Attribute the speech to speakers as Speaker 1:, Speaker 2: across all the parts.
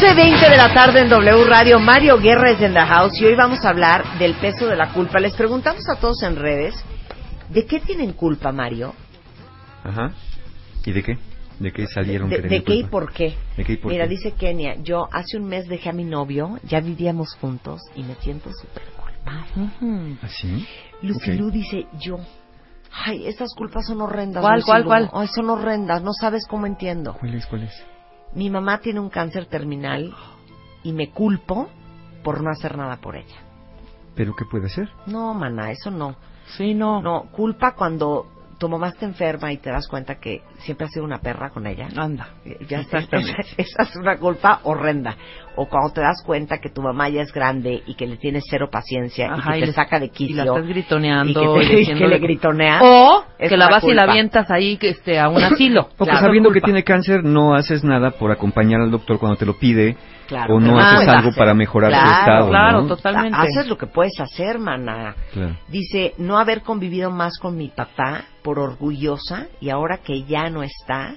Speaker 1: 12.20 de la tarde en W Radio, Mario Guerra es en the house y hoy vamos a hablar del peso de la culpa. Les preguntamos a todos en redes, ¿de qué tienen culpa, Mario?
Speaker 2: Ajá. ¿Y de qué? ¿De qué salieron?
Speaker 1: ¿De,
Speaker 2: que
Speaker 1: de qué y por qué?
Speaker 2: ¿De qué y por
Speaker 1: Mira,
Speaker 2: qué?
Speaker 1: dice Kenia, yo hace un mes dejé a mi novio, ya vivíamos juntos y me siento súper culpable.
Speaker 2: ¿Ah, sí?
Speaker 1: Lucilú
Speaker 2: Ok.
Speaker 1: dice, yo, ay, estas culpas son horrendas.
Speaker 3: ¿Cuál, cuál,
Speaker 1: Lucilú.
Speaker 3: cuál?
Speaker 1: Ay, son horrendas, no sabes cómo entiendo.
Speaker 2: ¿Cuál es? ¿Cuál es?
Speaker 1: Mi mamá tiene un cáncer terminal y me culpo por no hacer nada por ella.
Speaker 2: ¿Pero qué puede ser?
Speaker 1: No, mana, eso no.
Speaker 3: Sí, no.
Speaker 1: No, culpa cuando tu mamá está enferma y te das cuenta que siempre has sido una perra con ella.
Speaker 3: Anda.
Speaker 1: Ya está,
Speaker 3: Exactamente.
Speaker 1: esa es una culpa horrenda. O cuando te das cuenta que tu mamá ya es grande y que le tienes cero paciencia
Speaker 3: Ajá,
Speaker 1: y
Speaker 3: y
Speaker 1: que te
Speaker 3: le-
Speaker 1: saca de
Speaker 3: Y
Speaker 1: quicio.
Speaker 3: la estás gritoneando.
Speaker 1: y que, te-
Speaker 3: y
Speaker 1: y que le gritoneas.
Speaker 3: O
Speaker 1: es
Speaker 3: que la vas y la
Speaker 1: culpa.
Speaker 3: avientas ahí que este, a un asilo.
Speaker 2: O que
Speaker 1: Claro.
Speaker 2: sabiendo que
Speaker 3: Culpa.
Speaker 2: tiene cáncer no haces nada por acompañar al doctor cuando te lo pide
Speaker 1: Claro,
Speaker 2: o no haces algo
Speaker 1: hacer.
Speaker 2: para mejorar tu
Speaker 1: Claro,
Speaker 2: estado.
Speaker 3: claro,
Speaker 2: ¿no?
Speaker 3: totalmente.
Speaker 1: Haces lo que puedes hacer, mana.
Speaker 2: Claro.
Speaker 1: Dice, no haber convivido más con mi papá por orgullosa y ahora que ya no está,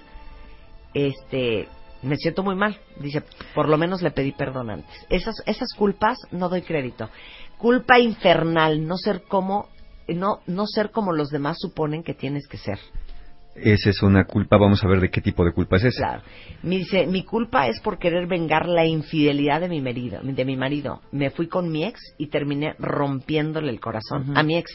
Speaker 1: este, me siento muy mal. Dice, por lo menos le pedí perdón antes. Esas, esas culpas no doy crédito. Culpa infernal, no ser como, no, no ser como los demás suponen que tienes que ser.
Speaker 2: Esa es una culpa. Vamos a ver de qué tipo de culpa es esa.
Speaker 1: Claro. Me dice, mi culpa es por querer vengar la infidelidad de mi marido, de mi marido. Me fui con mi ex y terminé rompiéndole el corazón a mi ex.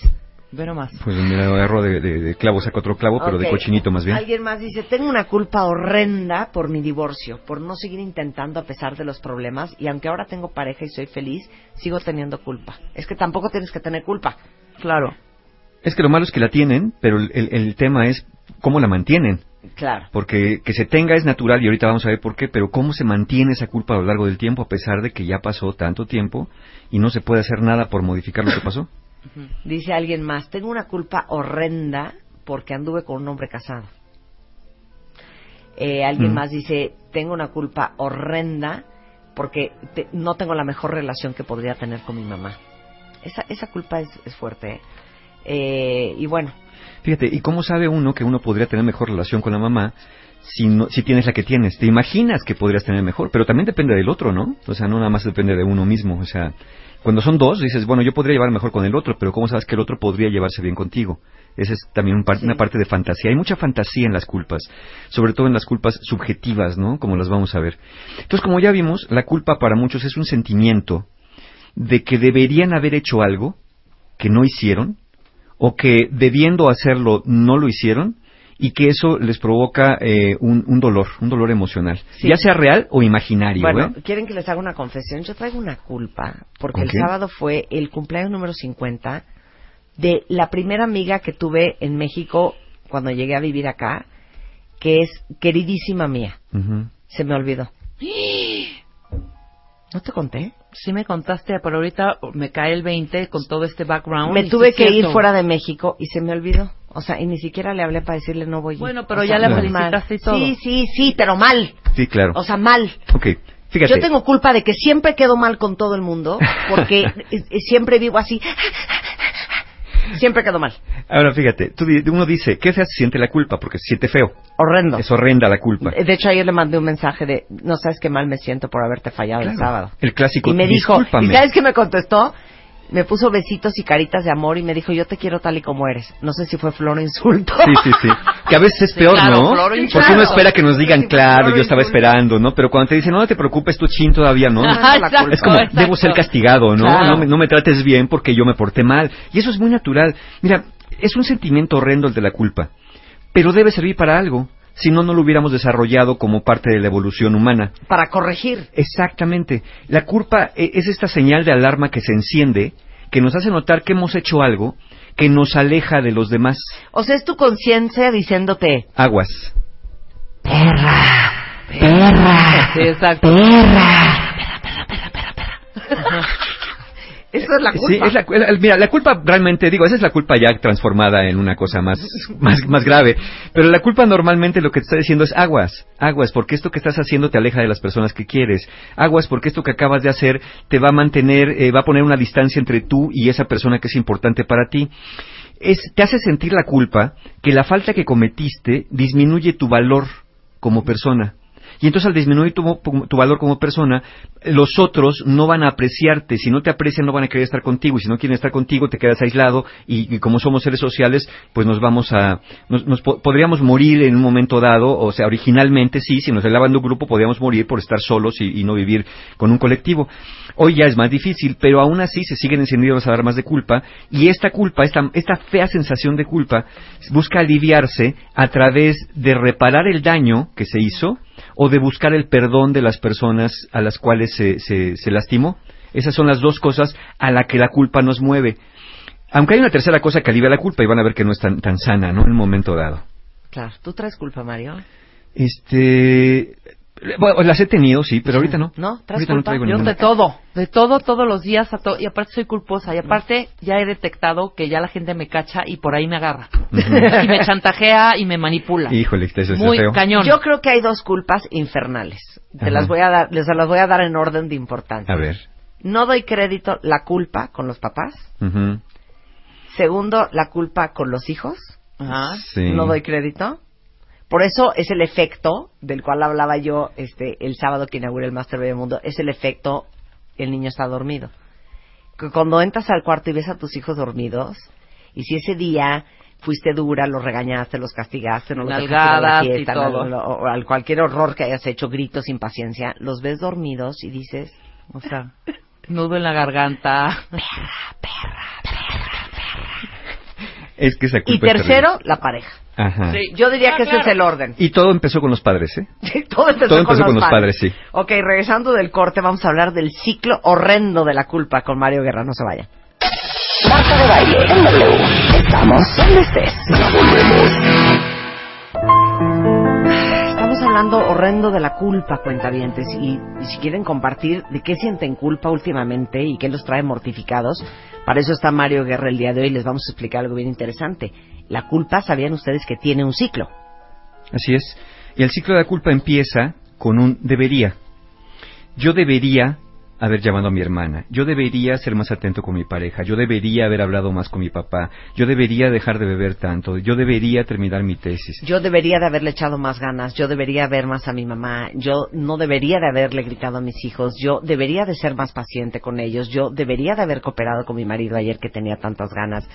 Speaker 3: Ve nomás.
Speaker 2: Pues mira, agarro de, de, de clavo, saco otro clavo, pero de cochinito más bien.
Speaker 1: Alguien más dice, tengo una culpa horrenda por mi divorcio, por no seguir intentando a pesar de los problemas y aunque ahora tengo pareja y soy feliz, sigo teniendo culpa. Es que tampoco tienes que tener culpa.
Speaker 3: Claro.
Speaker 2: Es que lo malo es que la tienen, pero el, el- el tema es cómo la mantienen.
Speaker 1: Claro.
Speaker 2: Porque que se tenga es natural y ahorita vamos a ver por qué, pero cómo se mantiene esa culpa a lo largo del tiempo a pesar de que ya pasó tanto tiempo y no se puede hacer nada por modificar lo que pasó.
Speaker 1: Dice alguien más, tengo una culpa horrenda porque anduve con un hombre casado. Eh, alguien
Speaker 2: Mm.
Speaker 1: más dice, tengo una culpa horrenda porque te- no tengo la mejor relación que podría tener con mi mamá. Esa, esa culpa es, es fuerte. ¿eh? Eh, y bueno,
Speaker 2: Fíjate, ¿y cómo sabe uno que uno podría tener mejor relación con la mamá si, no, si tienes la que tienes? Te imaginas que podrías tener mejor, pero también depende del otro, ¿no? O sea, no nada más depende de uno mismo. O sea, cuando son dos, dices, bueno, yo podría llevar mejor con el otro, pero ¿cómo sabes que el otro podría llevarse bien contigo? Esa es también un par-
Speaker 1: Sí.
Speaker 2: una parte de fantasía. Hay mucha fantasía en las culpas, sobre todo en las culpas subjetivas, ¿no? Como las vamos a ver. Entonces, como ya vimos, la culpa para muchos es un sentimiento de que deberían haber hecho algo que no hicieron o que debiendo hacerlo no lo hicieron y que eso les provoca eh, un, un dolor, un dolor emocional,
Speaker 1: Sí.
Speaker 2: ya sea real o imaginario.
Speaker 1: Bueno,
Speaker 2: ¿eh?
Speaker 1: quieren que les haga una confesión. Yo traigo una culpa porque
Speaker 2: ¿Con
Speaker 1: el
Speaker 2: qué?
Speaker 1: sábado fue el cumpleaños número 50 de la primera amiga que tuve en México cuando llegué a vivir acá, que es queridísima mía.
Speaker 2: Ujú.
Speaker 1: Se me olvidó. ¿No te conté?
Speaker 3: Sí me contaste, pero ahorita me cae el 20 con todo este background.
Speaker 1: Me tuve que ir
Speaker 3: cierto.
Speaker 1: fuera de México y se me olvidó. O sea, y ni siquiera le hablé para decirle no voy.
Speaker 3: Bueno, pero
Speaker 1: O
Speaker 3: ya
Speaker 1: sea, mal.
Speaker 3: felicitaste y todo.
Speaker 1: Sí, sí, sí, pero mal.
Speaker 2: Sí, claro.
Speaker 1: O sea, mal.
Speaker 2: ok, fíjate.
Speaker 1: Yo tengo culpa de que siempre quedo mal con todo el mundo porque siempre vivo así. Siempre quedo mal.
Speaker 2: Ahora fíjate, tú uno dice, ¿qué se siente la culpa? Porque se siente feo.
Speaker 1: Horrendo.
Speaker 2: Es horrenda la culpa.
Speaker 1: De hecho, ayer le mandé un mensaje de, no sabes qué mal me siento por haberte fallado el
Speaker 2: Claro.
Speaker 1: sábado.
Speaker 2: El clásico,
Speaker 1: Y me dijo. ¿y sabes qué me contestó? Me puso besitos y caritas de amor y me dijo, yo te quiero tal y como eres. No sé si fue flor o insulto.
Speaker 2: Sí, sí, sí. Que a veces es peor,
Speaker 3: Claro,
Speaker 2: ¿no? Porque uno espera que nos digan,
Speaker 1: Sí,
Speaker 2: claro, yo estaba esperando, ¿no? Pero cuando te dicen, no, no te preocupes, tú chin todavía, ¿no?
Speaker 3: Exacto,
Speaker 2: Es como,
Speaker 3: exacto.
Speaker 2: debo ser castigado, ¿no?
Speaker 3: Claro.
Speaker 2: No, me, no me trates bien porque yo me porté mal. Y eso es muy natural. Mira, es un sentimiento horrendo el de la culpa, pero debe servir para algo. Si no, no lo hubiéramos desarrollado como parte de la evolución humana.
Speaker 1: Para corregir.
Speaker 2: Exactamente. La culpa e- es esta señal de alarma que se enciende, que nos hace notar que hemos hecho algo que nos aleja de los demás.
Speaker 1: O sea, es tu conciencia diciéndote,
Speaker 2: Aguas.
Speaker 3: Sí, exacto.
Speaker 1: Eso es la culpa.
Speaker 2: Sí, es la, mira, la culpa realmente, digo, esa es la culpa ya transformada en una cosa más, más, más grave. Pero la culpa normalmente lo que te está diciendo es aguas, aguas, porque esto que estás haciendo te aleja de las personas que quieres. Aguas, porque esto que acabas de hacer te va a mantener, eh, va a poner una distancia entre tú y esa persona que es importante para ti. Es, te hace sentir la culpa que la falta que cometiste disminuye tu valor como persona. Y entonces al disminuir tu, tu valor como persona, los otros no van a apreciarte. Si no te aprecian, no van a querer estar contigo. Y si no quieren estar contigo, te quedas aislado. Y, como somos seres sociales, pues nos vamos a... Nos, nos po- podríamos morir en un momento dado. O sea, originalmente sí, si nos elevan de un grupo, podríamos morir por estar solos y, y no vivir con un colectivo. Hoy ya es más difícil, pero aún así se siguen encendiendo las alarmas de culpa. Y esta culpa, esta, esta fea sensación de culpa, busca aliviarse a través de reparar el daño que se hizo o de buscar el perdón de las personas a las cuales se, se, se lastimó. Esas son las dos cosas a la que la culpa nos mueve. Aunque hay una tercera cosa que alivia la culpa y van a ver que no es tan, tan sana, ¿no? En un momento dado.
Speaker 1: Claro, ¿tú traes culpa, Mario?
Speaker 2: Este... Bueno, las he tenido, sí, pero ahorita no.
Speaker 1: ¿No? ¿Traes
Speaker 2: Ahorita no
Speaker 1: culpa?
Speaker 2: traigo
Speaker 3: Yo
Speaker 2: ninguna.
Speaker 3: de todo, de todo, todos los días, a to- y aparte soy culposa, y aparte ya he detectado que ya la gente me cacha y por ahí me agarra. y me chantajea y me manipula.
Speaker 2: Híjole, eso es
Speaker 3: Muy
Speaker 2: feo.
Speaker 3: cañón.
Speaker 1: Yo creo que hay dos culpas infernales. Te
Speaker 2: Ajá.
Speaker 1: las voy a dar, les las voy a dar en orden de importancia.
Speaker 2: A ver.
Speaker 1: No doy crédito la culpa con los papás. Segundo, la culpa con los hijos.
Speaker 3: Ajá.
Speaker 2: Sí.
Speaker 1: No doy crédito. Por eso es el efecto del cual hablaba yo este el sábado que inauguré el Master Baby Mundo. Es el efecto el niño está dormido. Que cuando entras al cuarto y ves a tus hijos dormidos, y si ese día fuiste dura, los regañaste, los castigaste, no los dejaste la
Speaker 3: Nalgadas y
Speaker 1: fiesta,
Speaker 3: todo.
Speaker 1: no- no- o al cualquier horror que hayas hecho, gritos, impaciencia, los ves dormidos y dices,
Speaker 3: O sea, nudo en la garganta.
Speaker 2: Es que esa
Speaker 1: y
Speaker 2: culpa es
Speaker 1: tercero, la pareja.
Speaker 2: Ajá.
Speaker 3: Sí.
Speaker 1: Yo diría
Speaker 3: Ah,
Speaker 1: que ese es el orden.
Speaker 2: Y todo empezó con los padres, ¿eh?
Speaker 1: Todo empezó,
Speaker 2: Todo empezó
Speaker 1: con,
Speaker 2: con
Speaker 1: los
Speaker 2: los padres, sí.
Speaker 1: Ok, regresando del corte, vamos a hablar del ciclo horrendo de la culpa con Mario Guerra. No se vaya.
Speaker 4: Marta de baile en W. Estamos donde estés.
Speaker 1: Estamos hablando horrendo de la culpa, cuentavientes, y, y si quieren compartir de qué sienten culpa últimamente y qué los trae mortificados, para eso está Mario Guerra el día de hoy. Les vamos a explicar algo bien interesante. La culpa, ¿sabían ustedes que tiene un ciclo?
Speaker 2: Así es. Y el ciclo de la culpa empieza con un debería. Yo debería haber llamado a mi hermana. Yo debería ser más atento con mi pareja. Yo debería haber hablado más con mi papá. Yo debería dejar de beber tanto. Yo debería terminar mi tesis.
Speaker 1: Yo debería de haberle echado más ganas, yo debería ver más a mi mamá, yo no debería de haberle gritado a mis hijos, yo debería de ser más paciente con ellos, yo debería de haber cooperado con mi marido ayer que tenía tantas ganas.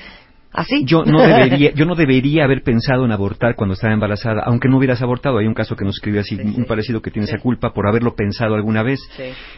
Speaker 1: ¿Así?
Speaker 2: Yo no debería, yo no debería haber pensado en abortar cuando estaba embarazada, aunque no hubieras abortado. Hay un caso que nos escribe así, un parecido que tiene esa culpa por haberlo pensado alguna vez.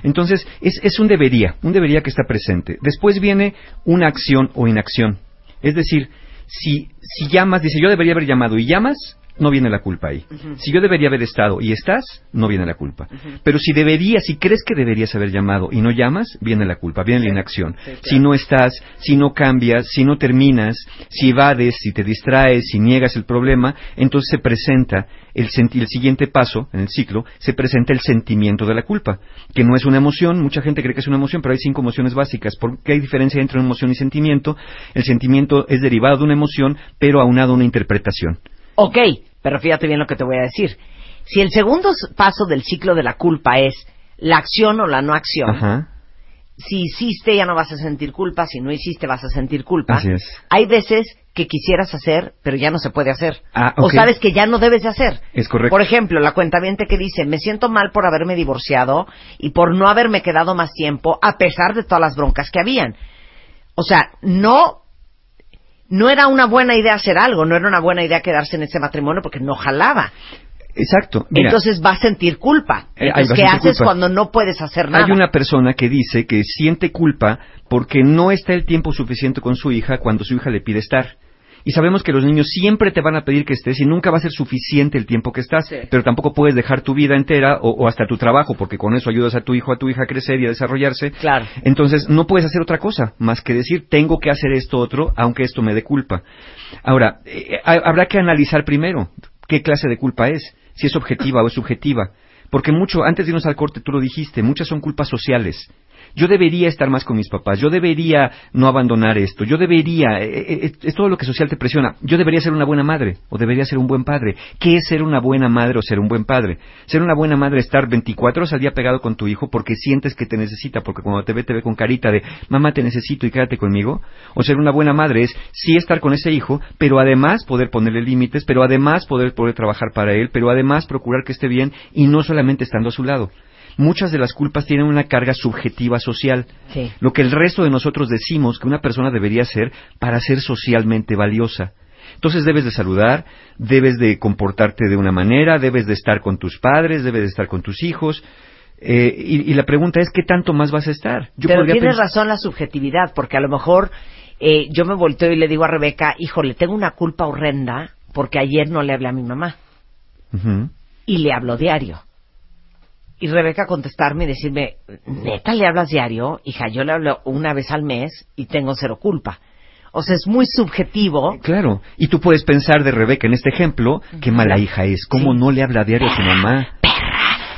Speaker 2: Entonces, es, es un debería, un debería que está presente. Después viene una acción o inacción. Es decir, si, si llamas, dice yo debería haber llamado y llamas, no viene la culpa ahí. Si yo debería haber estado y estás, no viene la culpa. Pero si deberías, si crees que deberías haber llamado y no llamas, viene la culpa, viene la inacción. Si no estás, si no cambias, si no terminas, si evades, si te distraes, si niegas el problema, entonces se presenta el, el siguiente paso en el ciclo, se presenta el sentimiento de la culpa, que no es una emoción, mucha gente cree que es una emoción, pero hay cinco emociones básicas. ¿Por qué hay diferencia entre una emoción y sentimiento? El sentimiento es derivado de una emoción, pero aunado a una interpretación.
Speaker 1: Ok, pero fíjate bien lo que te voy a decir. Si el segundo paso del ciclo de la culpa es la acción o la no acción,
Speaker 2: Ajá.
Speaker 1: si hiciste ya no vas a sentir culpa, si no hiciste vas a sentir culpa.
Speaker 2: Así es.
Speaker 1: Hay veces que quisieras hacer, pero ya no se puede hacer.
Speaker 2: Ah,
Speaker 1: O sabes que ya no debes de hacer.
Speaker 2: Es correcto.
Speaker 1: Por ejemplo, la cuentaviente que dice, me siento mal por haberme divorciado y por no haberme quedado más tiempo a pesar de todas las broncas que habían. O sea, no no era una buena idea hacer algo, no era una buena idea quedarse en ese matrimonio porque no jalaba.
Speaker 2: Exacto. Mira,
Speaker 1: Entonces va a sentir culpa.
Speaker 2: Eh,
Speaker 1: Entonces, ¿qué haces
Speaker 2: culpa.
Speaker 1: cuando no puedes hacer nada?
Speaker 2: Hay una persona que dice que siente culpa porque no está el tiempo suficiente con su hija cuando su hija le pide estar. Y sabemos que los niños siempre te van a pedir que estés y nunca va a ser suficiente el tiempo que estás,
Speaker 1: Sí.
Speaker 2: pero tampoco puedes dejar tu vida entera o, o hasta tu trabajo, porque con eso ayudas a tu hijo o a tu hija a crecer y a desarrollarse.
Speaker 1: Claro.
Speaker 2: Entonces no puedes hacer otra cosa más que decir tengo que hacer esto otro, aunque esto me dé culpa. Ahora, eh, ha- habrá que analizar primero qué clase de culpa es, si es objetiva o es subjetiva. Porque mucho, antes de irnos al corte, tú lo dijiste, muchas son culpas sociales. Yo debería estar más con mis papás, yo debería no abandonar esto, yo debería, eh, eh, es todo lo que social te presiona, yo debería ser una buena madre o debería ser un buen padre. ¿Qué es ser una buena madre o ser un buen padre? Ser una buena madre es estar 24 horas al día pegado con tu hijo porque sientes que te necesita, porque cuando te ve te ve con carita de mamá te necesito y quédate conmigo. O ser una buena madre es sí estar con ese hijo, pero además poder ponerle límites, pero además poder, poder trabajar para él, pero además procurar que esté bien y no solamente estando a su lado. Muchas de las culpas tienen una carga subjetiva social,
Speaker 1: Sí.
Speaker 2: lo que el resto de nosotros decimos que una persona debería ser para ser socialmente valiosa. Entonces debes de saludar, debes de comportarte de una manera, debes de estar con tus padres, debes de estar con tus hijos. eh, y, y la pregunta es, ¿qué tanto más vas a estar? Yo
Speaker 1: Pero tienes razón la subjetividad, porque a lo mejor eh, yo me volteo y le digo a Rebeca, híjole, tengo una culpa horrenda porque ayer no le hablé a mi mamá y le hablo diario. Y Rebeca contestarme y decirme, neta, ¿le hablas diario? Hija, yo le hablo una vez al mes y tengo cero culpa. O sea, es muy subjetivo.
Speaker 2: Claro, y tú puedes pensar de Rebeca en este ejemplo, qué mala hija es, cómo no le habla diario a su mamá.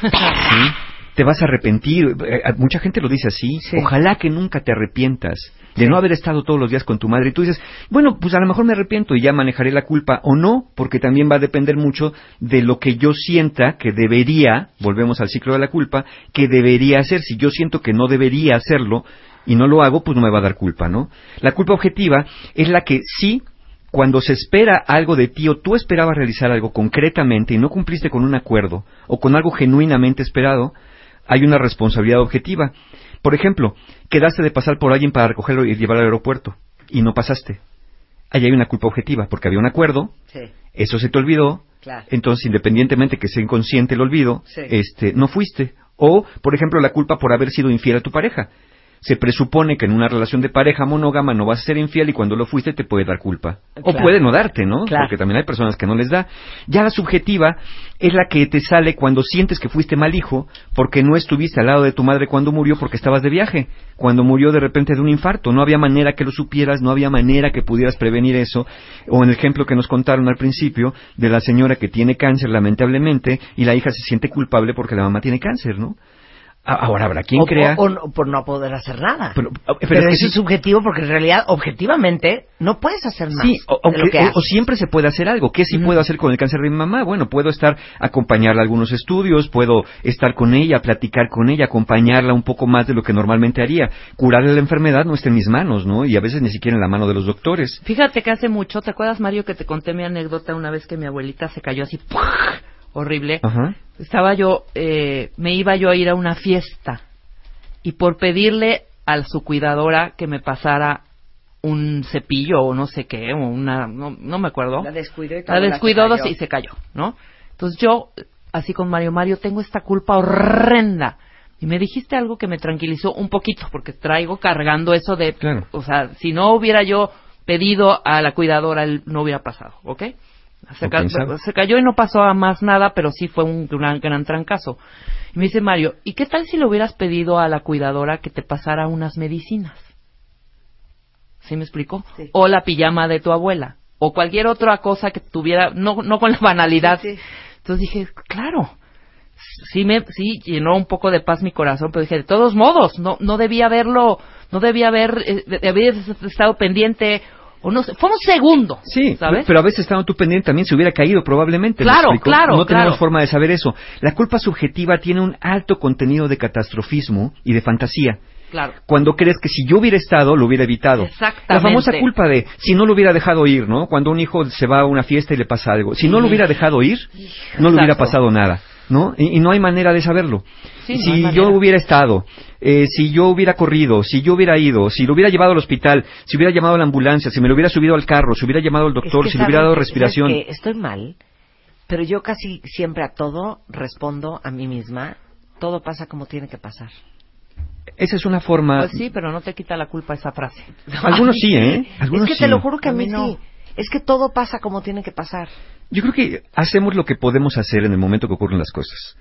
Speaker 2: Sí, Te vas a arrepentir, Eh, eh, mucha gente lo dice así,
Speaker 1: Sí.
Speaker 2: ojalá que nunca te arrepientas de no haber estado todos los días con tu madre y tú dices, bueno, pues a lo mejor me arrepiento y ya manejaré la culpa o no, porque también va a depender mucho de lo que yo sienta que debería, volvemos al ciclo de la culpa, que debería hacer. Si yo siento que no debería hacerlo, y no lo hago, pues no me va a dar culpa, ¿no? La culpa objetiva es la que sí, cuando se espera algo de ti o tú esperabas realizar algo concretamente y no cumpliste con un acuerdo o con algo genuinamente esperado, hay una responsabilidad objetiva. Por ejemplo, quedaste de pasar por alguien para recogerlo y llevarlo al aeropuerto y no pasaste. Ahí hay una culpa objetiva porque había un acuerdo,
Speaker 1: Sí,
Speaker 2: eso se te olvidó,
Speaker 1: claro.
Speaker 2: entonces independientemente que sea inconsciente el olvido,
Speaker 1: Sí.
Speaker 2: este, no fuiste. O, por ejemplo, la culpa por haber sido infiel a tu pareja. Se presupone que en una relación de pareja monógama no vas a ser infiel y cuando lo fuiste te puede dar culpa. O puede no darte, ¿no?
Speaker 1: Claro.
Speaker 2: Porque también hay personas que no les da. Ya la subjetiva es la que te sale cuando sientes que fuiste mal hijo porque no estuviste al lado de tu madre cuando murió porque estabas de viaje. Cuando murió de repente de un infarto. No había manera que lo supieras, no había manera que pudieras prevenir eso. O en el ejemplo que nos contaron al principio de la señora que tiene cáncer lamentablemente y la hija se siente culpable porque la mamá tiene cáncer, ¿no? A- Ahora habrá quien
Speaker 1: o,
Speaker 2: crea...
Speaker 1: o- por no poder hacer nada.
Speaker 2: Pero- pero
Speaker 1: Pero,
Speaker 2: es que
Speaker 1: eso
Speaker 2: sí-
Speaker 1: es subjetivo porque en realidad, objetivamente, no puedes hacer más
Speaker 2: Sí, o,
Speaker 1: de lo
Speaker 2: aunque-
Speaker 1: que
Speaker 2: o- o
Speaker 1: haces.
Speaker 2: siempre se puede hacer algo. ¿Qué sí puedo hacer con el cáncer de mi mamá? Bueno, puedo estar, acompañarla a algunos estudios, puedo estar con ella, platicar con ella, acompañarla un poco más de lo que normalmente haría. Curarle la enfermedad no está en mis manos, ¿no? Y a veces ni siquiera en la mano de los doctores.
Speaker 3: Fíjate que hace mucho, ¿te acuerdas, Mario, que te conté mi anécdota una vez que mi abuelita se cayó así, ¡pua! horrible?
Speaker 2: Ajá.
Speaker 3: Estaba yo, eh, me iba yo a ir a una fiesta y por pedirle a su cuidadora que me pasara un cepillo o no sé qué, o una, no, no me acuerdo.
Speaker 1: La descuidó y
Speaker 3: La descuidó
Speaker 1: se cayó.
Speaker 3: y se cayó, ¿no? Entonces yo, así con Mario, Mario, tengo esta culpa horrenda. Y me dijiste algo que me tranquilizó un poquito, porque traigo cargando eso de,
Speaker 2: Claro.
Speaker 3: o sea, si no hubiera yo pedido a la cuidadora, él no hubiera pasado, ¿ok? Se, ca- cayó y no pasó a más nada, pero sí fue un gran, gran trancazo. Y me dice Mario, ¿y qué tal si le hubieras pedido a la cuidadora que te pasara unas medicinas? ¿Sí me explico?
Speaker 1: Sí.
Speaker 3: O la pijama de tu abuela. O cualquier otra cosa que tuviera, no, no con la banalidad.
Speaker 1: Sí, sí.
Speaker 3: Entonces dije, claro. Sí me, sí llenó un poco de paz mi corazón, pero dije, de todos modos, no, no debía haberlo, no debía haber, eh, de- de haber estado pendiente, o no sé, fue un segundo.
Speaker 2: Sí,
Speaker 3: ¿sabes?
Speaker 2: pero a veces estando tú pendiente también se hubiera caído probablemente. ¿me
Speaker 3: Claro, claro,
Speaker 2: No tenemos
Speaker 3: claro.
Speaker 2: forma de saber eso. La culpa subjetiva tiene un alto contenido de catastrofismo y de fantasía.
Speaker 3: Claro.
Speaker 2: cuando crees que si yo hubiera estado, lo hubiera evitado.
Speaker 3: Exactamente.
Speaker 2: La famosa culpa de si no lo hubiera dejado ir, ¿no? Cuando un hijo se va a una fiesta y le pasa algo. Si no lo hubiera dejado ir, no le hubiera pasado nada. ¿No? Y, y no hay manera de saberlo.
Speaker 3: Sí,
Speaker 2: si yo hubiera estado, eh, si yo hubiera corrido, si yo hubiera ido, si lo hubiera llevado al hospital, si hubiera llamado a la ambulancia, si me lo hubiera subido al carro, si hubiera llamado al doctor,
Speaker 1: Es que
Speaker 2: si le hubiera dado respiración.
Speaker 1: Estoy mal, pero yo casi siempre a todo respondo a mí misma. Todo pasa como tiene que pasar.
Speaker 2: Esa es una forma.
Speaker 3: Pues sí, pero no te quita la culpa esa frase.
Speaker 2: Algunos sí, ¿eh? Algunos
Speaker 1: es que
Speaker 2: sí.
Speaker 1: te lo juro que a
Speaker 3: A
Speaker 1: mí
Speaker 3: mí no.
Speaker 1: sí. Es que todo pasa como tiene que pasar.
Speaker 2: Yo creo que hacemos lo que podemos hacer en el momento que ocurren las cosas.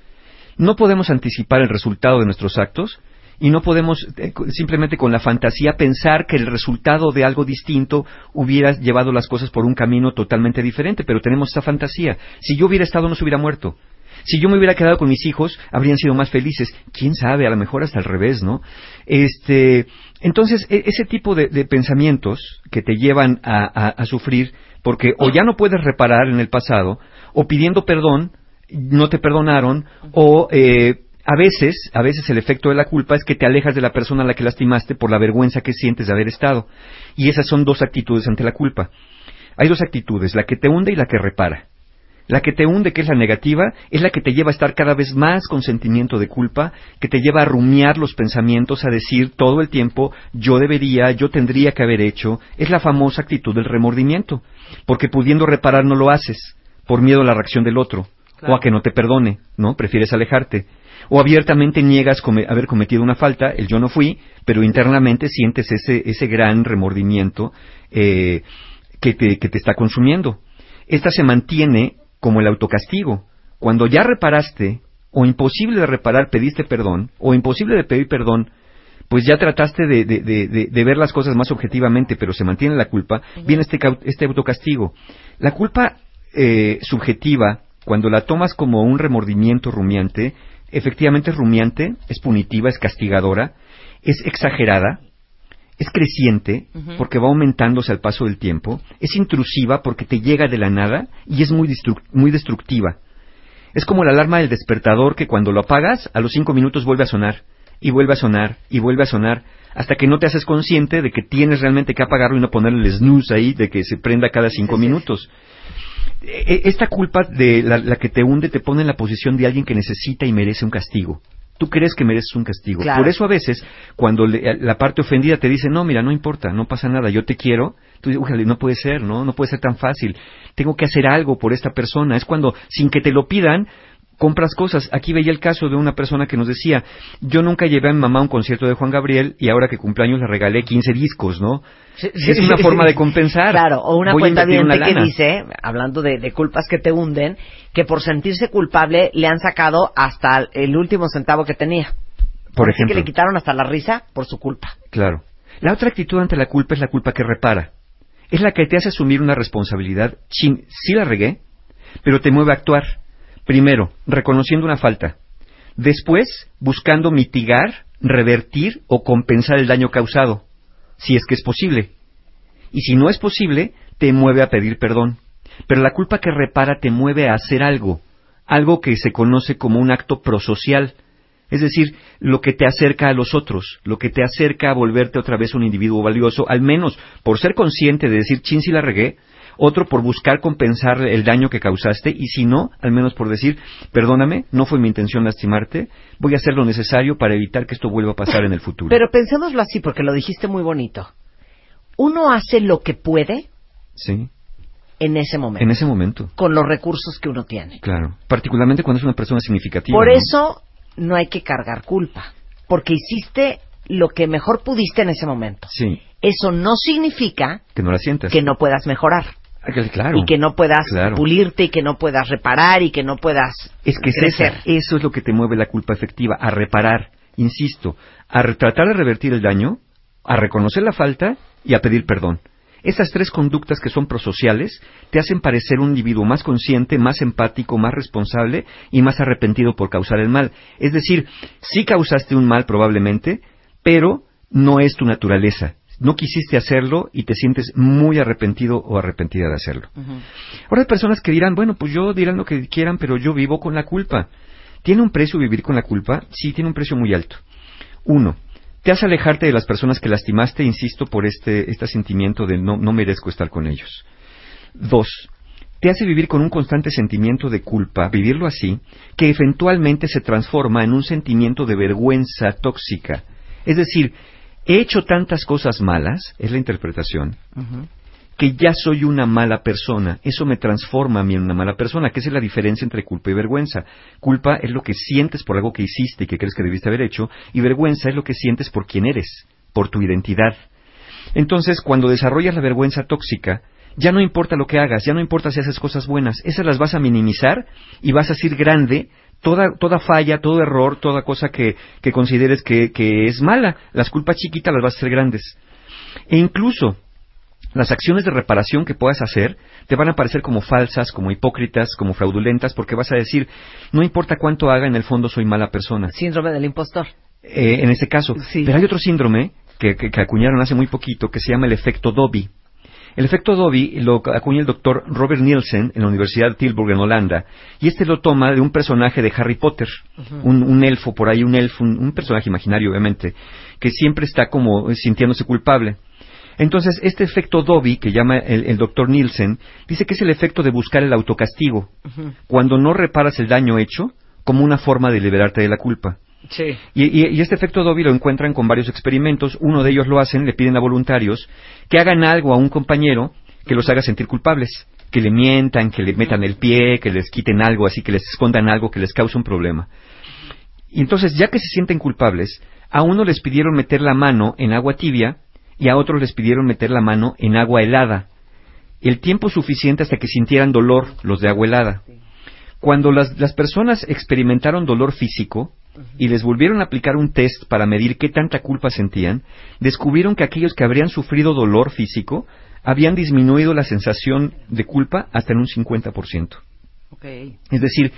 Speaker 2: No podemos anticipar el resultado de nuestros actos y no podemos eh, simplemente con la fantasía pensar que el resultado de algo distinto hubiera llevado las cosas por un camino totalmente diferente, pero tenemos esa fantasía. Si yo hubiera estado no se hubiera muerto. Si yo me hubiera quedado con mis hijos, habrían sido más felices. Quién sabe, a lo mejor hasta al revés, ¿no? Este, entonces, e- ese tipo de, pensamientos que te llevan a, a- a sufrir, porque o ya no puedes reparar en el pasado, o pidiendo perdón, no te perdonaron, o eh, a veces, a veces el efecto de la culpa es que te alejas de la persona a la que lastimaste por la vergüenza que sientes de haber estado. Y esas son dos actitudes ante la culpa. Hay dos actitudes, la que te hunde y la que repara. La que te hunde, que es la negativa, es la que te lleva a estar cada vez más con sentimiento de culpa, que te lleva a rumiar los pensamientos, a decir todo el tiempo, yo debería, yo tendría que haber hecho. Es la famosa actitud del remordimiento, porque pudiendo reparar no lo haces, por miedo a la reacción del otro, o a que no te perdone, ¿no? Prefieres alejarte. O abiertamente niegas come- haber cometido una falta, el yo no fui, pero internamente sientes ese, ese gran remordimiento eh, que, te, que te está consumiendo. Esta se mantiene como el autocastigo. Cuando ya reparaste, o imposible de reparar, pediste perdón, o imposible de pedir perdón, pues ya trataste de, de- de- de- de ver las cosas más objetivamente, pero se mantiene la culpa, viene este, este autocastigo. La culpa eh, subjetiva, cuando la tomas como un remordimiento rumiante, efectivamente es rumiante, es punitiva, es castigadora, es exagerada, es creciente porque va aumentándose al paso del tiempo, es intrusiva porque te llega de la nada y es muy, muy destructiva. Es como la alarma del despertador que cuando lo apagas, a los cinco minutos vuelve a sonar, y vuelve a sonar, y vuelve a sonar, hasta que no te haces consciente de que tienes realmente que apagarlo y no ponerle el snooze ahí de que se prenda cada cinco
Speaker 1: Sí, sí, sí.
Speaker 2: minutos. E- Esta culpa de la, la que te hunde te pone en la posición de alguien que necesita y merece un castigo. Tú crees que mereces un castigo.
Speaker 1: Claro.
Speaker 2: Por eso a veces, cuando le- la parte ofendida te dice, no, mira, no importa, no pasa nada, yo te quiero, tú dices, "Újale, no puede ser, ¿no? No puede ser tan fácil. Tengo que hacer algo por esta persona. Es cuando, sin que te lo pidan, compras cosas. Aquí veía el caso de una persona que nos decía, yo nunca llevé a mi mamá a un concierto de Juan Gabriel y ahora que cumpleaños le regalé 15 discos, ¿no? Es una forma de compensar.
Speaker 1: Claro, o una
Speaker 2: Voy
Speaker 1: cuenta
Speaker 2: una
Speaker 1: que dice, hablando de, de culpas que te hunden, que por sentirse culpable le han sacado hasta el último centavo que tenía.
Speaker 2: Por
Speaker 1: Ahora sí
Speaker 2: ejemplo.
Speaker 1: que le quitaron hasta la risa por su culpa.
Speaker 2: Claro. La otra actitud ante la culpa es la culpa que repara. Es la que te hace asumir una responsabilidad. Chin, sí la regué, pero te mueve a actuar. Primero, reconociendo una falta. Después, buscando mitigar, revertir o compensar el daño causado, si es que es posible. Y si no es posible, te mueve a pedir perdón. Pero la culpa que repara te mueve a hacer algo, algo que se conoce como un acto prosocial, es decir, lo que te acerca a los otros, lo que te acerca a volverte otra vez un individuo valioso, al menos por ser consciente de decir, chin, si la regué, otro por buscar compensar el daño que causaste, y si no, al menos por decir, perdóname, no fue mi intención lastimarte, voy a hacer lo necesario para evitar que esto vuelva a pasar en el futuro.
Speaker 1: Pero pensémoslo así, porque lo dijiste muy bonito. Uno hace lo que puede
Speaker 2: sí,
Speaker 1: en ese momento,
Speaker 2: en ese momento,
Speaker 1: con los recursos que uno tiene.
Speaker 2: claro. Particularmente cuando es una persona significativa.
Speaker 1: Por
Speaker 2: ¿no?
Speaker 1: eso no hay que cargar culpa, porque hiciste lo que mejor pudiste en ese momento.
Speaker 2: Sí,
Speaker 1: Eso no significa
Speaker 2: que no la sientas.
Speaker 1: que no puedas mejorar
Speaker 2: Claro.
Speaker 1: y que no puedas
Speaker 2: Claro.
Speaker 1: pulirte y que no puedas reparar y que no puedas
Speaker 2: Es que
Speaker 1: crecer.
Speaker 2: eso es lo que te mueve la culpa efectiva, a reparar, insisto, a tratar de revertir el daño, a reconocer la falta y a pedir perdón. Esas tres conductas que son prosociales te hacen parecer un individuo más consciente, más empático, más responsable y más arrepentido por causar el mal. Es decir, sí causaste un mal probablemente, pero no es tu naturaleza. No quisiste hacerlo y te sientes muy arrepentido o arrepentida de hacerlo. Ahora hay personas que dirán, bueno, pues yo dirán lo que quieran, pero yo vivo con la culpa. ¿Tiene un precio vivir con la culpa? Sí, tiene un precio muy alto. Uno, te hace alejarte de las personas que lastimaste, insisto, por este, este sentimiento de no, no merezco estar con ellos. Dos, te hace vivir con un constante sentimiento de culpa, vivirlo así, que eventualmente se transforma en un sentimiento de vergüenza tóxica. Es decir, he hecho tantas cosas malas, es la interpretación, que ya soy una mala persona. Eso me transforma a mí en una mala persona, que esa es la diferencia entre culpa y vergüenza. Culpa es lo que sientes por algo que hiciste y que crees que debiste haber hecho, y vergüenza es lo que sientes por quién eres, por tu identidad. Entonces, cuando desarrollas la vergüenza tóxica, ya no importa lo que hagas, ya no importa si haces cosas buenas, esas las vas a minimizar y vas a ser grande toda, toda falla, todo error, toda cosa que, que consideres que, que es mala. Las culpas chiquitas las vas a hacer grandes. E incluso las acciones de reparación que puedas hacer te van a parecer como falsas, como hipócritas, como fraudulentas, porque vas a decir, no importa cuánto haga, en el fondo soy mala persona.
Speaker 1: Síndrome del impostor.
Speaker 2: Eh, en este caso.
Speaker 1: Sí.
Speaker 2: Pero hay otro síndrome que, que- que acuñaron hace muy poquito que se llama el efecto Dobby. El efecto Dobby lo acuña el doctor Robert Nielsen en la Universidad de Tilburg en Holanda y este lo toma de un personaje de Harry Potter, un, un elfo por ahí, un elfo, un, un personaje imaginario obviamente, que siempre está como sintiéndose culpable. Entonces, este efecto Dobby, que llama el, el doctor Nielsen, dice que es el efecto de buscar el autocastigo, cuando no reparas el daño hecho, como una forma de liberarte de la culpa.
Speaker 1: Sí.
Speaker 2: Y, este efecto Dobby lo encuentran con varios experimentos. Uno de ellos lo hacen, le piden a voluntarios que hagan algo a un compañero que los haga sentir culpables. Que le mientan, que le metan el pie, que les quiten algo así, que les escondan algo que les cause un problema. Y entonces, ya que se sienten culpables, a uno les pidieron meter la mano en agua tibia y a otros les pidieron meter la mano en agua helada. El tiempo suficiente hasta que sintieran dolor los de agua helada. Cuando las, las personas experimentaron dolor físico y les volvieron a aplicar un test para medir qué tanta culpa sentían, descubrieron que aquellos que habrían sufrido dolor físico habían disminuido la sensación de culpa hasta en un 50%.
Speaker 3: Ok.
Speaker 2: Es decir,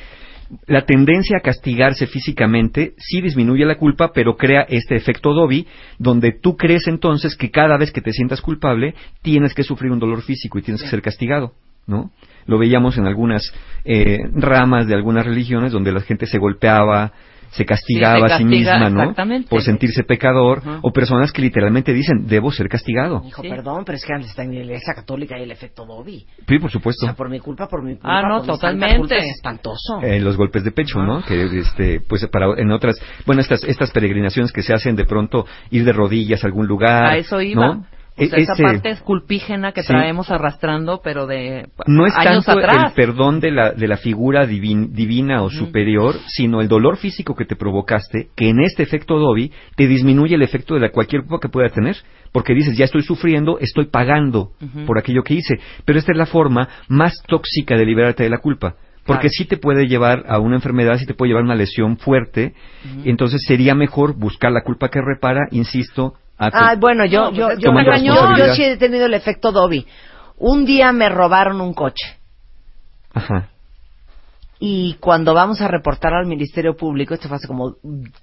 Speaker 2: la tendencia a castigarse físicamente sí disminuye la culpa, pero crea este efecto Dobby, donde tú crees entonces que cada vez que te sientas culpable tienes que sufrir un dolor físico y tienes que ser castigado, ¿no? Lo veíamos en algunas eh, ramas de algunas religiones donde la gente se golpeaba, se castigaba a sí
Speaker 3: castiga,
Speaker 2: misma, ¿no?
Speaker 3: exactamente.
Speaker 2: Por sentirse pecador,
Speaker 3: Ajá.
Speaker 2: o personas que literalmente dicen, debo ser castigado.
Speaker 1: Hijo,
Speaker 3: Sí.
Speaker 1: perdón, pero es que antes está en la iglesia católica y el efecto Dobby.
Speaker 2: Sí, por
Speaker 1: O
Speaker 2: supuesto.
Speaker 1: sea, por mi culpa, por mi culpa.
Speaker 3: Ah, no, totalmente.
Speaker 1: culpa es espantoso.
Speaker 2: Eh, los golpes de pecho, ¿no? Que este, pues para en otras, bueno, estas estas peregrinaciones que se hacen de pronto ir de rodillas a algún lugar,
Speaker 3: A eso iba.
Speaker 2: ¿no?
Speaker 3: O sea,
Speaker 2: E-
Speaker 3: esa parte esculpígena que
Speaker 2: Sí.
Speaker 3: traemos arrastrando, pero de
Speaker 2: no es
Speaker 3: años
Speaker 2: tanto
Speaker 3: atrás.
Speaker 2: el perdón de la, de la figura divin- divina o superior, sino el dolor físico que te provocaste, que en este efecto Dobby te disminuye el efecto de la cualquier culpa que pueda tener, porque dices, ya estoy sufriendo, estoy pagando por aquello que hice. Pero esta es la forma más tóxica de liberarte de la culpa. Porque
Speaker 1: Claro.
Speaker 2: sí te puede llevar a una enfermedad, sí te puede llevar a una lesión fuerte, entonces sería mejor buscar la culpa que repara, insisto,
Speaker 1: Ah, bueno, yo,
Speaker 3: No,
Speaker 1: yo,
Speaker 3: pues es
Speaker 1: yo, yo, sí he tenido el efecto Dobby. Un día me robaron un coche
Speaker 2: Ajá.
Speaker 1: y cuando vamos a reportar al Ministerio Público, esto fue hace como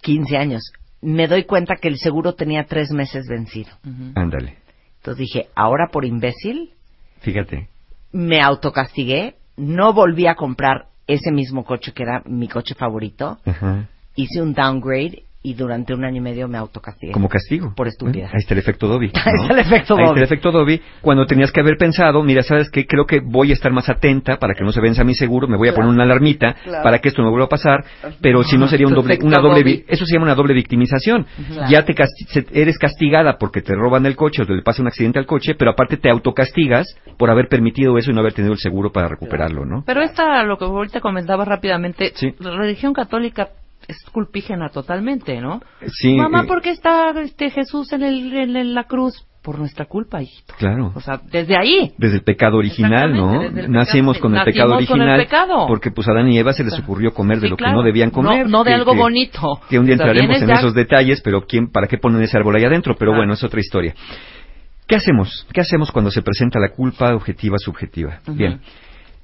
Speaker 1: 15 años, me doy cuenta que el seguro tenía tres meses vencido.
Speaker 2: Ándale.
Speaker 1: Entonces dije, ahora por imbécil,
Speaker 2: Fíjate.
Speaker 1: me autocastigué, no volví a comprar ese mismo coche que era mi coche favorito,
Speaker 2: Ajá.
Speaker 1: hice un downgrade y durante un año y medio me autocastigué.
Speaker 2: Como castigo.
Speaker 1: Por estúpida.
Speaker 2: ¿Eh? Ahí está el efecto Dobby. ¿no?
Speaker 1: Ahí está el efecto
Speaker 2: Ahí está
Speaker 1: Dobby.
Speaker 2: el efecto Dobby. Cuando tenías que haber pensado, mira, ¿sabes qué? Creo que voy a estar más atenta para que no se venza mi seguro, me voy a
Speaker 1: Claro.
Speaker 2: poner una alarmita
Speaker 1: Claro.
Speaker 2: para que esto no vuelva a pasar, pero si no sería un doble, una doble,
Speaker 3: Dobby.
Speaker 2: vi- eso se llama una doble victimización.
Speaker 1: Claro.
Speaker 2: Ya te casti- eres castigada porque te roban el coche o te le pasa un accidente al coche, pero aparte te autocastigas por haber permitido eso y no haber tenido el seguro para recuperarlo, ¿no?
Speaker 3: Pero esta, lo que ahorita comentaba rápidamente,
Speaker 2: Sí.
Speaker 3: la religión católica es culpígena totalmente, ¿no?
Speaker 2: Sí.
Speaker 3: Mamá,
Speaker 2: eh,
Speaker 3: ¿por qué está este Jesús en, el, en, la cruz? Por nuestra culpa, hijito.
Speaker 2: Claro.
Speaker 3: O sea, desde ahí.
Speaker 2: Desde el pecado original, ¿no?
Speaker 3: El
Speaker 2: Nacimos
Speaker 3: pecado-
Speaker 2: con el pecado
Speaker 3: con el
Speaker 2: original.
Speaker 3: pecado.
Speaker 2: Porque pues a Adán y Eva se les ocurrió comer de lo
Speaker 3: claro.
Speaker 2: que no debían comer.
Speaker 3: No, no de
Speaker 2: que-
Speaker 3: algo
Speaker 2: que-
Speaker 3: bonito.
Speaker 2: Que un día
Speaker 3: O sea,
Speaker 2: entraremos en
Speaker 3: ya-
Speaker 2: esos detalles, pero ¿quién, ¿para qué ponen ese árbol ahí adentro? Pero bueno, es otra historia. ¿Qué hacemos? ¿Qué hacemos cuando se presenta la culpa objetiva subjetiva? Bien.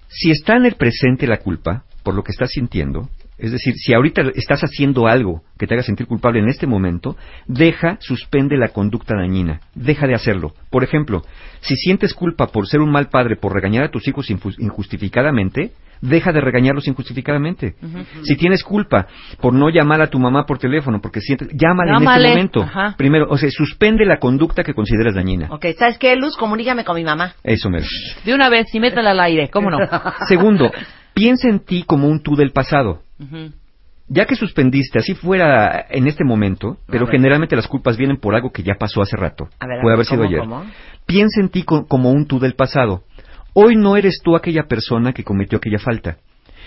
Speaker 2: Si está en el presente la culpa, por lo que estás sintiendo, es decir, si ahorita estás haciendo algo que te haga sentir culpable en este momento, deja, suspende la conducta dañina, deja de hacerlo. Por ejemplo, si sientes culpa por ser un mal padre, por regañar a tus hijos injustificadamente, deja de regañarlos injustificadamente. Si tienes culpa por no llamar a tu mamá por teléfono, porque sientes, llámale, en
Speaker 3: Llámale.
Speaker 2: este momento.
Speaker 3: Ajá.
Speaker 2: Primero, o sea, suspende la conducta que consideras dañina.
Speaker 1: Ok, ¿sabes qué, Luz? Comunícame con mi mamá.
Speaker 2: Eso mero.
Speaker 3: De una vez, y métela al aire, ¿cómo no?
Speaker 2: Segundo, piensa en ti como un tú del pasado. Ya que suspendiste, así fuera en este momento, pero generalmente las culpas vienen por algo que ya pasó hace rato.
Speaker 1: A ver, a
Speaker 2: Puede
Speaker 1: ver,
Speaker 2: haber sido
Speaker 1: ¿cómo,
Speaker 2: ayer.
Speaker 1: cómo?
Speaker 2: Piensa en ti co- como un tú del pasado. Hoy no eres tú aquella persona que cometió aquella falta.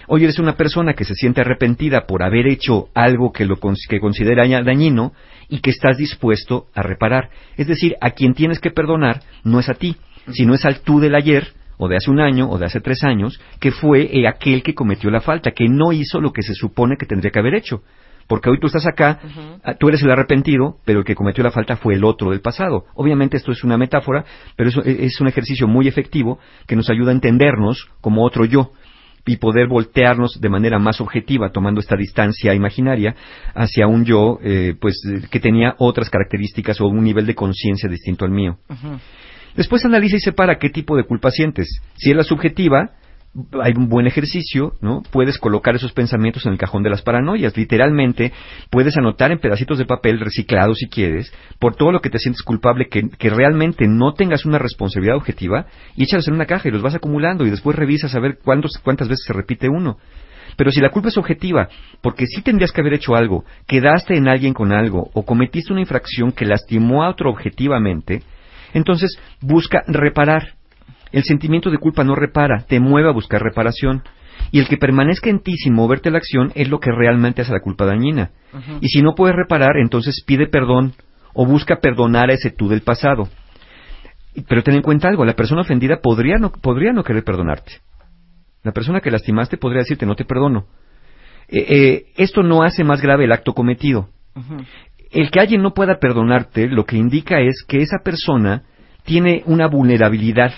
Speaker 2: Hoy eres una persona que se siente arrepentida por haber hecho algo que lo cons- que considera dañino y que estás dispuesto a reparar. Es decir, a quien tienes que perdonar no es a ti, sino es al tú del ayer o de hace un año o de hace tres años que fue eh, aquel que cometió la falta, que no hizo lo que se supone que tendría que haber hecho. Porque hoy tú estás acá, ah, tú eres el arrepentido, pero el que cometió la falta fue el otro del pasado. Obviamente esto es una metáfora, pero es, es un ejercicio muy efectivo que nos ayuda a entendernos como otro yo y poder voltearnos de manera más objetiva, tomando esta distancia imaginaria hacia un yo eh, pues que tenía otras características o un nivel de conciencia distinto al mío. Después analiza y separa qué tipo de culpa sientes. Si es la subjetiva, hay un buen ejercicio, ¿no? Puedes colocar esos pensamientos en el cajón de las paranoias. Literalmente, puedes anotar en pedacitos de papel reciclados si quieres, por todo lo que te sientes culpable, que, que realmente no tengas una responsabilidad objetiva, y échalos en una caja y los vas acumulando y después revisas a ver cuántos, cuántas veces se repite uno. Pero si la culpa es objetiva, porque sí tendrías que haber hecho algo, quedaste en alguien con algo, o cometiste una infracción que lastimó a otro objetivamente, entonces busca reparar. El sentimiento de culpa no repara, te mueve a buscar reparación. Y el que permanezca en ti sin moverte la acción es lo que realmente hace la culpa dañina. Y si no puedes reparar, entonces pide perdón o busca perdonar a ese tú del pasado. Y- Pero ten en cuenta algo, la persona ofendida podría no, podría no querer perdonarte. La persona que lastimaste podría decirte no te perdono. Eh, eh, esto no hace más grave el acto cometido. El que alguien no pueda perdonarte lo que indica es que esa persona tiene una vulnerabilidad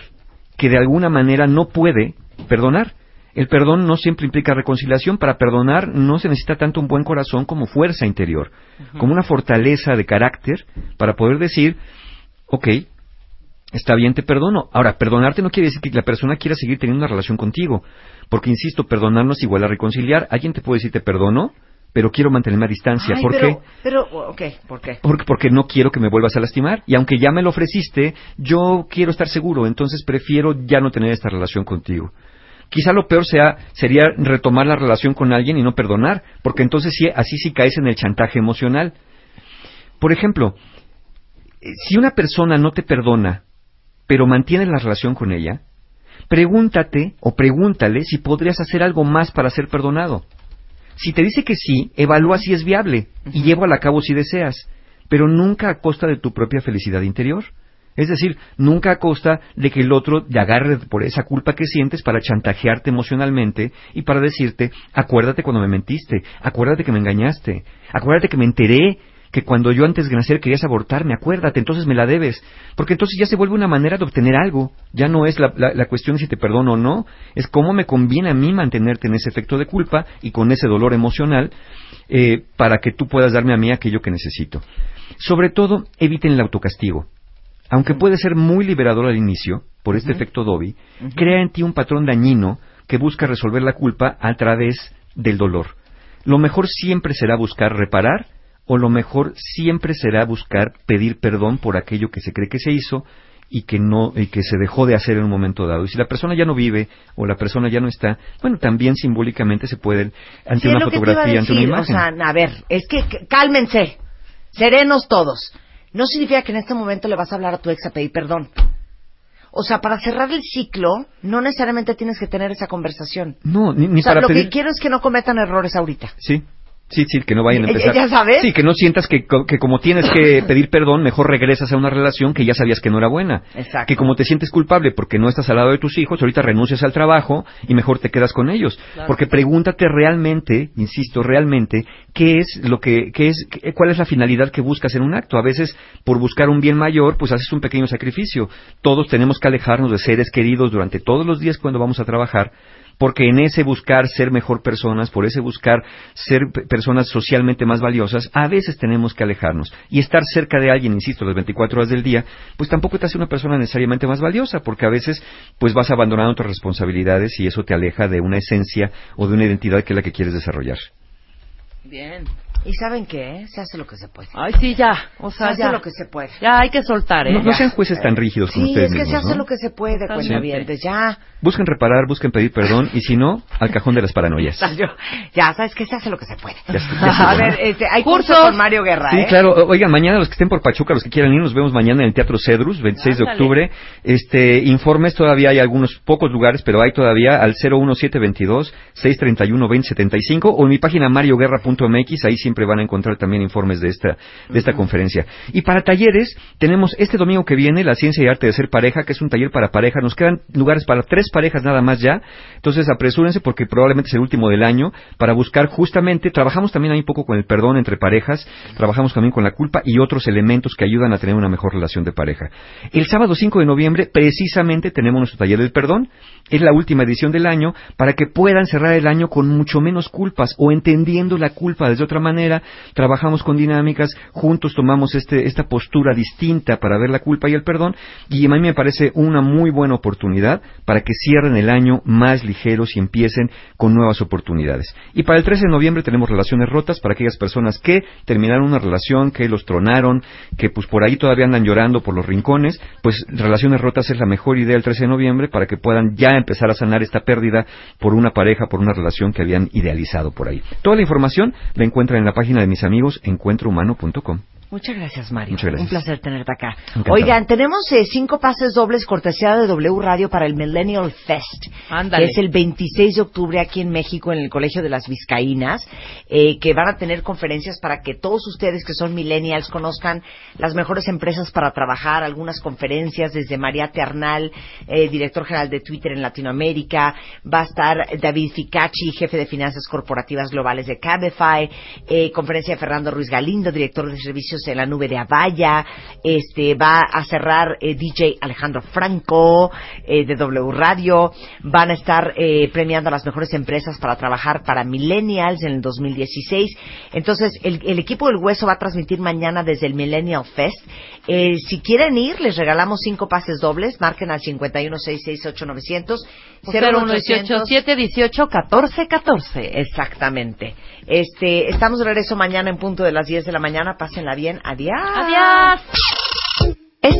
Speaker 2: que de alguna manera no puede perdonar. El perdón no siempre implica reconciliación. Para perdonar no se necesita tanto un buen corazón como fuerza interior, como una fortaleza de carácter para poder decir, ok, está bien, te perdono. Ahora, perdonarte no quiere decir que la persona quiera seguir teniendo una relación contigo, porque insisto, perdonar no es igual a reconciliar. Alguien te puede decir te perdono, pero quiero mantenerme a distancia.
Speaker 1: Ay,
Speaker 2: ¿Por
Speaker 1: pero,
Speaker 2: qué?
Speaker 1: Pero, ok, ¿por qué?
Speaker 2: Porque, porque no quiero que me vuelvas a lastimar. Y aunque ya me lo ofreciste, yo quiero estar seguro, entonces prefiero ya no tener esta relación contigo. Quizá lo peor sea, sería retomar la relación con alguien y no perdonar, porque entonces sí, así sí caes en el chantaje emocional. Por ejemplo, eh, si una persona no te perdona, pero mantienes la relación con ella, pregúntate o pregúntale si podrías hacer algo más para ser perdonado. Si te dice que sí, evalúa si es viable y llévala a cabo si deseas, pero nunca a costa de tu propia felicidad interior. Es decir, nunca a costa de que el otro te agarre por esa culpa que sientes para chantajearte emocionalmente y para decirte, acuérdate cuando me mentiste, acuérdate que me engañaste, acuérdate que me enteré que cuando yo antes de nacer querías abortarme, acuérdate, entonces me la debes. Porque entonces ya se vuelve una manera de obtener algo. Ya no es la, la- la cuestión de si te perdono o no, es cómo me conviene a mí mantenerte en ese efecto de culpa y con ese dolor emocional eh, para que tú puedas darme a mí aquello que necesito. Sobre todo, eviten el autocastigo. Aunque puede ser muy liberador al inicio, por este efecto Dobby, crea en ti un patrón dañino que busca resolver la culpa a través del dolor. Lo mejor siempre será buscar reparar o lo mejor siempre será buscar pedir perdón por aquello que se cree que se hizo y que no y que se dejó de hacer en un momento dado. Y si la persona ya no vive o la persona ya no está, bueno, también simbólicamente se puede ante
Speaker 1: Sí,
Speaker 2: una fotografía, ante una imagen.
Speaker 1: O sea, a ver, es que cálmense, serenos todos. No significa que en este momento le vas a hablar a tu ex a pedir perdón. O sea, para cerrar el ciclo, no necesariamente tienes que tener esa conversación.
Speaker 2: no, ni, ni
Speaker 1: o sea,
Speaker 2: para
Speaker 1: lo
Speaker 2: pedir
Speaker 1: que quiero es que no cometan errores ahorita.
Speaker 2: Sí, sí, sí, que no vayan a
Speaker 1: Ya-
Speaker 2: empezar.
Speaker 1: ya sabes.
Speaker 2: Sí, que no sientas que, co- que como tienes que pedir perdón, mejor regresas a una relación que ya sabías que no era buena.
Speaker 1: Exacto.
Speaker 2: Que como te sientes culpable porque no estás al lado de tus hijos, ahorita renuncias al trabajo y mejor te quedas con ellos. Porque pregúntate realmente, insisto, realmente, qué es lo que, qué es, cuál es la finalidad que buscas en un acto. A veces, por buscar un bien mayor, pues haces un pequeño sacrificio. Todos tenemos que alejarnos de seres queridos durante todos los días cuando vamos a trabajar porque en ese buscar ser mejor personas, por ese buscar ser personas socialmente más valiosas, a veces tenemos que alejarnos. Y estar cerca de alguien, insisto, las 24 horas del día, pues tampoco te hace una persona necesariamente más valiosa, porque a veces pues vas abandonando otras responsabilidades y eso te aleja de una esencia o de una identidad que es la que quieres desarrollar.
Speaker 3: Bien.
Speaker 1: ¿Y saben qué? Se hace lo que se puede.
Speaker 3: Ay, sí, ya. O
Speaker 1: Se
Speaker 3: sea,
Speaker 1: hace
Speaker 3: ya.
Speaker 1: lo que se puede.
Speaker 3: Ya hay que soltar, ¿eh?
Speaker 2: No, no
Speaker 3: Ya.
Speaker 2: sean jueces tan rígidos con
Speaker 1: Sí,
Speaker 2: ustedes
Speaker 1: es que se
Speaker 2: mismos,
Speaker 1: hace
Speaker 2: ¿no?
Speaker 1: lo que se puede,
Speaker 3: Totalmente.
Speaker 1: cuentavientes. Ya.
Speaker 2: Busquen reparar, busquen pedir perdón y si no, al cajón de las paranoias.
Speaker 1: Ya, ¿sabes qué? Se hace lo que se puede.
Speaker 2: Ya ya
Speaker 1: A ver, este, hay curso
Speaker 3: Cursos.
Speaker 1: con Mario Guerra,
Speaker 2: Sí,
Speaker 1: ¿eh?
Speaker 2: claro. O- Oigan, mañana los que estén por Pachuca, los que quieran ir, nos vemos mañana en el Teatro Cedrus, 26 de
Speaker 3: Ándale.
Speaker 2: octubre. Este, informes todavía hay algunos pocos lugares, pero hay todavía al 01722 631 2075 o en mi página marioguerra.mx, ahí siempre van a encontrar también informes de esta de esta conferencia. Y para talleres tenemos este domingo que viene la ciencia y arte de ser pareja, que es un taller para pareja. Nos quedan lugares para tres parejas nada más ya. Entonces apresúrense porque probablemente es el último del año para buscar justamente, trabajamos también ahí un poco con el perdón entre parejas, trabajamos también con la culpa y otros elementos que ayudan a tener una mejor relación de pareja. El sábado 5 de noviembre precisamente tenemos nuestro taller del perdón. Es la última edición del año para que puedan cerrar el año con mucho menos culpas o entendiendo la culpa desde otra manera. Trabajamos con dinámicas, juntos tomamos este, esta postura distinta para ver la culpa y el perdón y a mí me parece una muy buena oportunidad para que cierren el año más ligeros y empiecen con nuevas oportunidades. Y para el 13 de noviembre tenemos relaciones rotas para aquellas personas que terminaron una relación, que los tronaron, que pues por ahí todavía andan llorando por los rincones, pues relaciones rotas es la mejor idea el 13 de noviembre para que puedan ya empezar a sanar esta pérdida por una pareja, por una relación que habían idealizado por ahí. Toda la información la encuentran en la página de mis amigos encuentrohumano.com.
Speaker 1: Muchas gracias, Mario.
Speaker 2: Muchas gracias.
Speaker 1: Un placer tenerte acá.
Speaker 2: Encantado.
Speaker 1: Oigan, tenemos eh, cinco pases dobles cortesía de W Radio para el Millennial Fest.
Speaker 3: Ándale.
Speaker 1: Que es el 26 de octubre aquí en México, en el Colegio de las Vizcaínas, eh, que van a tener conferencias para que todos ustedes que son millennials conozcan las mejores empresas para trabajar, algunas conferencias desde María Ternal, eh, director general de Twitter en Latinoamérica, va a estar David Ficacci, jefe de finanzas corporativas globales de Cabify, eh, conferencia de Fernando Ruiz Galindo, director de servicios en la nube de Avaya, este va a cerrar eh, DJ Alejandro Franco eh, de W Radio, van a estar eh, premiando a las mejores empresas para trabajar para millennials en el 2016. Entonces, el, el equipo del Hueso va a transmitir mañana desde el Millennial Fest. Eh, si quieren ir, les regalamos cinco pases dobles, marquen al 51668900
Speaker 3: 018 718 14 14.
Speaker 1: Exactamente. Este, estamos de regreso mañana en punto de las 10 de la mañana. Pásenla bien. Adiós.
Speaker 3: Adiós.